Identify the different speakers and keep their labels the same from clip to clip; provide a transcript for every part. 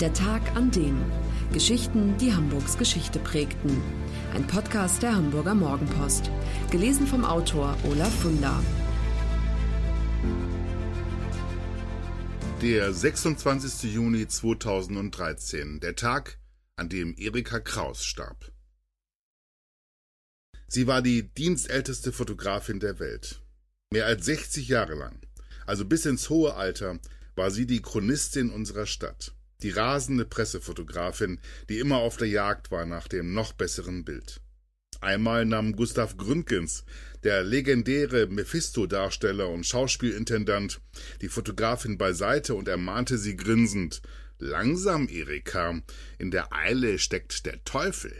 Speaker 1: Der Tag an dem. Geschichten, die Hamburgs Geschichte prägten. Ein Podcast der Hamburger Morgenpost. Gelesen vom Autor Olaf Funder.
Speaker 2: Der 26. Juni 2013. Der Tag, an dem Erika Kraus starb. Sie war die dienstälteste Fotografin der Welt. Mehr als 60 Jahre lang, also bis ins hohe Alter, war sie die Chronistin unserer Stadt, die rasende Pressefotografin, die immer auf der Jagd war nach dem noch besseren Bild. Einmal nahm Gustav Gründgens, der legendäre Mephisto-Darsteller und Schauspielintendant, die Fotografin beiseite und ermahnte sie grinsend Langsam, Erika, in der Eile steckt der Teufel.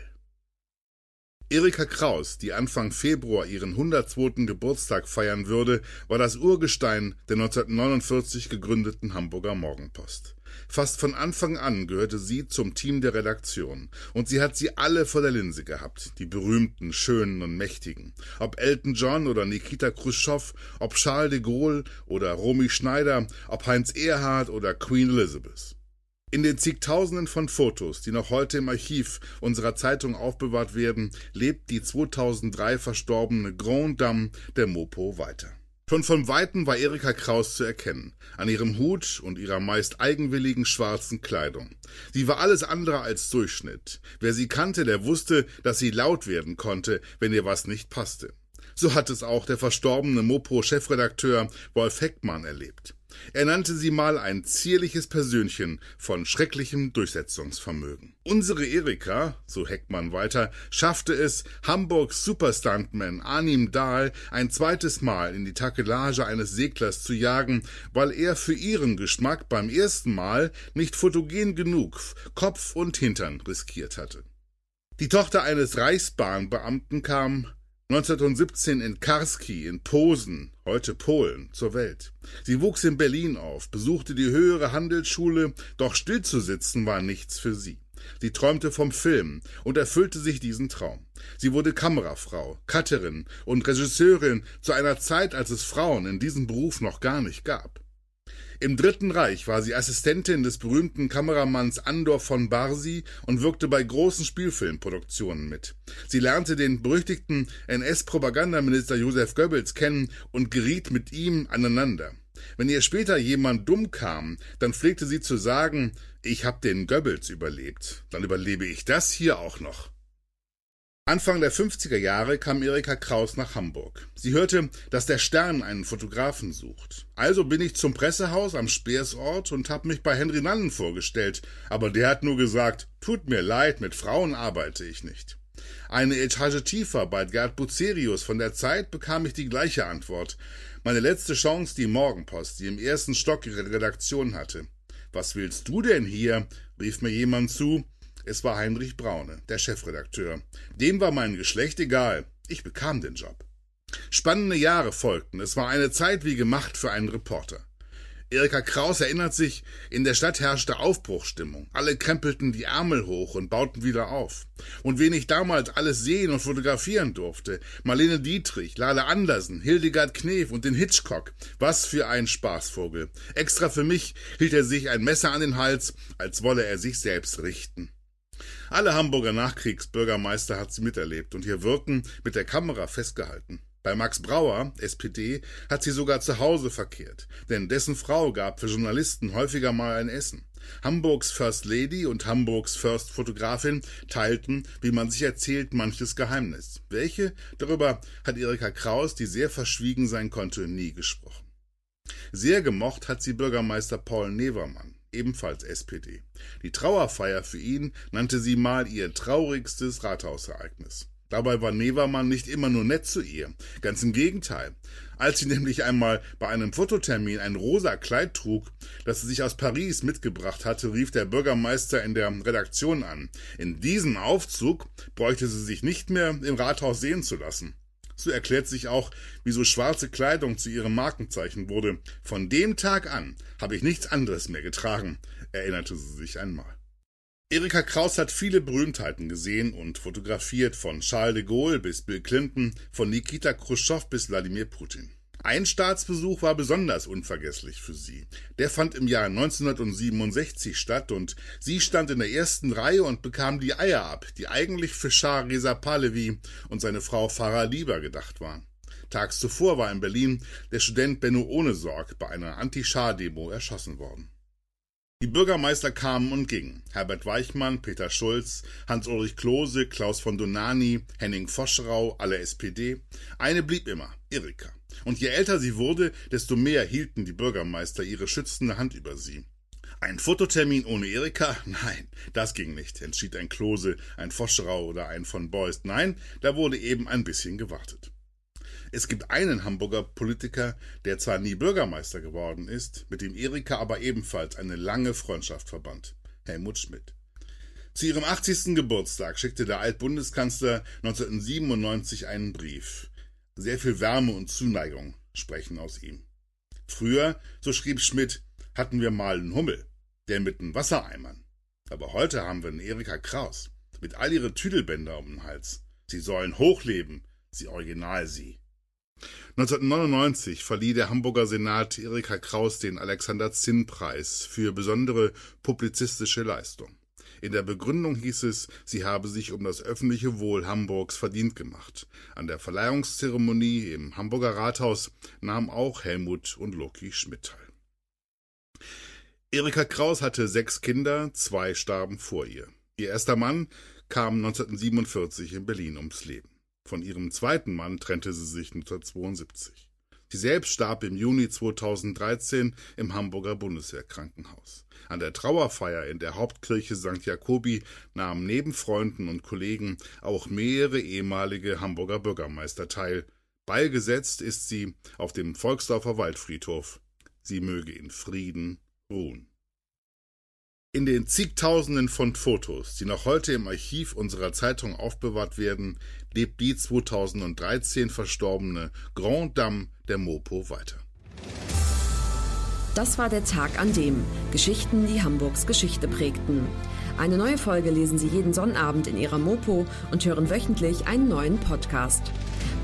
Speaker 2: Erika Kraus, die Anfang Februar ihren 102. Geburtstag feiern würde, war das Urgestein der 1949 gegründeten Hamburger Morgenpost. Fast von Anfang an gehörte sie zum Team der Redaktion, und sie hat sie alle vor der Linse gehabt, die berühmten, schönen und mächtigen. Ob Elton John oder Nikita Khrushchev, ob Charles de Gaulle oder Romy Schneider, ob Heinz Erhard oder Queen Elizabeth. In den zigtausenden von Fotos, die noch heute im Archiv unserer Zeitung aufbewahrt werden, lebt die 2003 verstorbene Grand Dame der Mopo weiter. Schon von Weitem war Erika Kraus zu erkennen, an ihrem Hut und ihrer meist eigenwilligen schwarzen Kleidung. Sie war alles andere als Durchschnitt. Wer sie kannte, der wusste, dass sie laut werden konnte, wenn ihr was nicht passte. So hat es auch der verstorbene Mopo-Chefredakteur Wolf Heckmann erlebt. Er nannte sie mal ein zierliches Persönchen von schrecklichem Durchsetzungsvermögen. Unsere Erika, so Heckmann weiter, schaffte es, Hamburgs Superstuntman Arnim Dahl ein zweites Mal in die Takelage eines Seglers zu jagen, weil er für ihren Geschmack beim ersten Mal nicht fotogen genug Kopf und Hintern riskiert hatte. Die Tochter eines Reichsbahnbeamten kam 1917 in Karski in Posen, heute Polen, zur Welt. Sie wuchs in Berlin auf, besuchte die höhere Handelsschule, doch stillzusitzen war nichts für sie. Sie träumte vom Film und erfüllte sich diesen Traum. Sie wurde Kamerafrau, Cutterin und Regisseurin zu einer Zeit, als es Frauen in diesem Beruf noch gar nicht gab. Im Dritten Reich war sie Assistentin des berühmten Kameramanns Andor von Barsi und wirkte bei großen Spielfilmproduktionen mit. Sie lernte den berüchtigten NS-Propagandaminister Josef Goebbels kennen und geriet mit ihm aneinander. Wenn ihr später jemand dumm kam, dann pflegte sie zu sagen, ich hab den Goebbels überlebt, dann überlebe ich das hier auch noch. Anfang der 50er Jahre kam Erika Kraus nach Hamburg. Sie hörte, dass der Stern einen Fotografen sucht. Also bin ich zum Pressehaus am Speersort und hab mich bei Henry Nannen vorgestellt, aber der hat nur gesagt, tut mir leid, mit Frauen arbeite ich nicht. Eine Etage tiefer bei Gerd Bucerius von der Zeit bekam ich die gleiche Antwort. Meine letzte Chance die Morgenpost, die im ersten Stock ihre Redaktion hatte. Was willst du denn hier? rief mir jemand zu. Es war Heinrich Braune, der Chefredakteur. Dem war mein Geschlecht egal. Ich bekam den Job. Spannende Jahre folgten. Es war eine Zeit wie gemacht für einen Reporter. Erika Kraus erinnert sich, in der Stadt herrschte Aufbruchstimmung. Alle krempelten die Ärmel hoch und bauten wieder auf. Und wen ich damals alles sehen und fotografieren durfte, Marlene Dietrich, Lale Andersen, Hildegard Knef und den Hitchcock. Was für ein Spaßvogel. Extra für mich hielt er sich ein Messer an den Hals, als wolle er sich selbst richten. Alle Hamburger Nachkriegsbürgermeister hat sie miterlebt und ihr Wirken mit der Kamera festgehalten. Bei Max Brauer, SPD, hat sie sogar zu Hause verkehrt, denn dessen Frau gab für Journalisten häufiger mal ein Essen. Hamburgs First Lady und Hamburgs First Fotografin teilten, wie man sich erzählt, manches Geheimnis. Welche? Darüber hat Erika Kraus, die sehr verschwiegen sein konnte, nie gesprochen. Sehr gemocht hat sie Bürgermeister Paul Nevermann ebenfalls SPD. Die Trauerfeier für ihn nannte sie mal ihr traurigstes Rathausereignis. Dabei war Nevermann nicht immer nur nett zu ihr, ganz im Gegenteil. Als sie nämlich einmal bei einem Fototermin ein rosa Kleid trug, das sie sich aus Paris mitgebracht hatte, rief der Bürgermeister in der Redaktion an. In diesem Aufzug bräuchte sie sich nicht mehr im Rathaus sehen zu lassen. So erklärt sich auch, wieso schwarze Kleidung zu ihrem Markenzeichen wurde. Von dem Tag an habe ich nichts anderes mehr getragen, erinnerte sie sich einmal. Erika Kraus hat viele Berühmtheiten gesehen und fotografiert, von Charles de Gaulle bis Bill Clinton, von Nikita Khrushchev bis Wladimir Putin. Ein Staatsbesuch war besonders unvergesslich für sie. Der fand im Jahr 1967 statt und sie stand in der ersten Reihe und bekam die Eier ab, die eigentlich für Schah Reza Pahlavi und seine Frau Farah Lieber gedacht waren. Tags zuvor war in Berlin der Student Benno Ohnesorg bei einer Anti-Schah-Demo erschossen worden. Die Bürgermeister kamen und gingen. Herbert Weichmann, Peter Schulz, Hans-Ulrich Klose, Klaus von Donani, Henning Foscherau, alle SPD. Eine blieb immer, Erika. Und je älter sie wurde, desto mehr hielten die Bürgermeister ihre schützende Hand über sie. Ein Fototermin ohne Erika? Nein, das ging nicht, entschied ein Klose, ein Foscherau oder ein von Beust. Nein, da wurde eben ein bisschen gewartet. Es gibt einen Hamburger Politiker, der zwar nie Bürgermeister geworden ist, mit dem Erika aber ebenfalls eine lange Freundschaft verband. Helmut Schmidt. Zu ihrem 80. Geburtstag schickte der Altbundeskanzler 1997 einen Brief. Sehr viel Wärme und Zuneigung sprechen aus ihm. Früher, so schrieb Schmidt, hatten wir mal einen Hummel, der mit den Wassereimern. Aber heute haben wir einen Erika Kraus, mit all ihre Tüdelbänder um den Hals. Sie sollen hochleben, sie original sie. 1999 verlieh der Hamburger Senat Erika Kraus den Alexander-Zinn-Preis für besondere publizistische Leistung. In der Begründung hieß es, sie habe sich um das öffentliche Wohl Hamburgs verdient gemacht. An der Verleihungszeremonie im Hamburger Rathaus nahmen auch Helmut und Loki Schmidt teil. Erika Kraus hatte sechs Kinder, zwei starben vor ihr. Ihr erster Mann kam 1947 in Berlin ums Leben. Von ihrem zweiten Mann trennte sie sich 1972. Sie selbst starb im Juni 2013 im Hamburger Bundeswehrkrankenhaus. An der Trauerfeier in der Hauptkirche St. Jakobi nahmen neben Freunden und Kollegen auch mehrere ehemalige Hamburger Bürgermeister teil. Beigesetzt ist sie auf dem Volksdorfer Waldfriedhof. Sie möge in Frieden ruhen. In den zigtausenden von Fotos, die noch heute im Archiv unserer Zeitung aufbewahrt werden, lebt die 2013 verstorbene Grand Dame der Mopo weiter.
Speaker 1: Das war der Tag an dem Geschichten, die Hamburgs Geschichte prägten. Eine neue Folge lesen Sie jeden Sonnabend in Ihrer Mopo und hören wöchentlich einen neuen Podcast.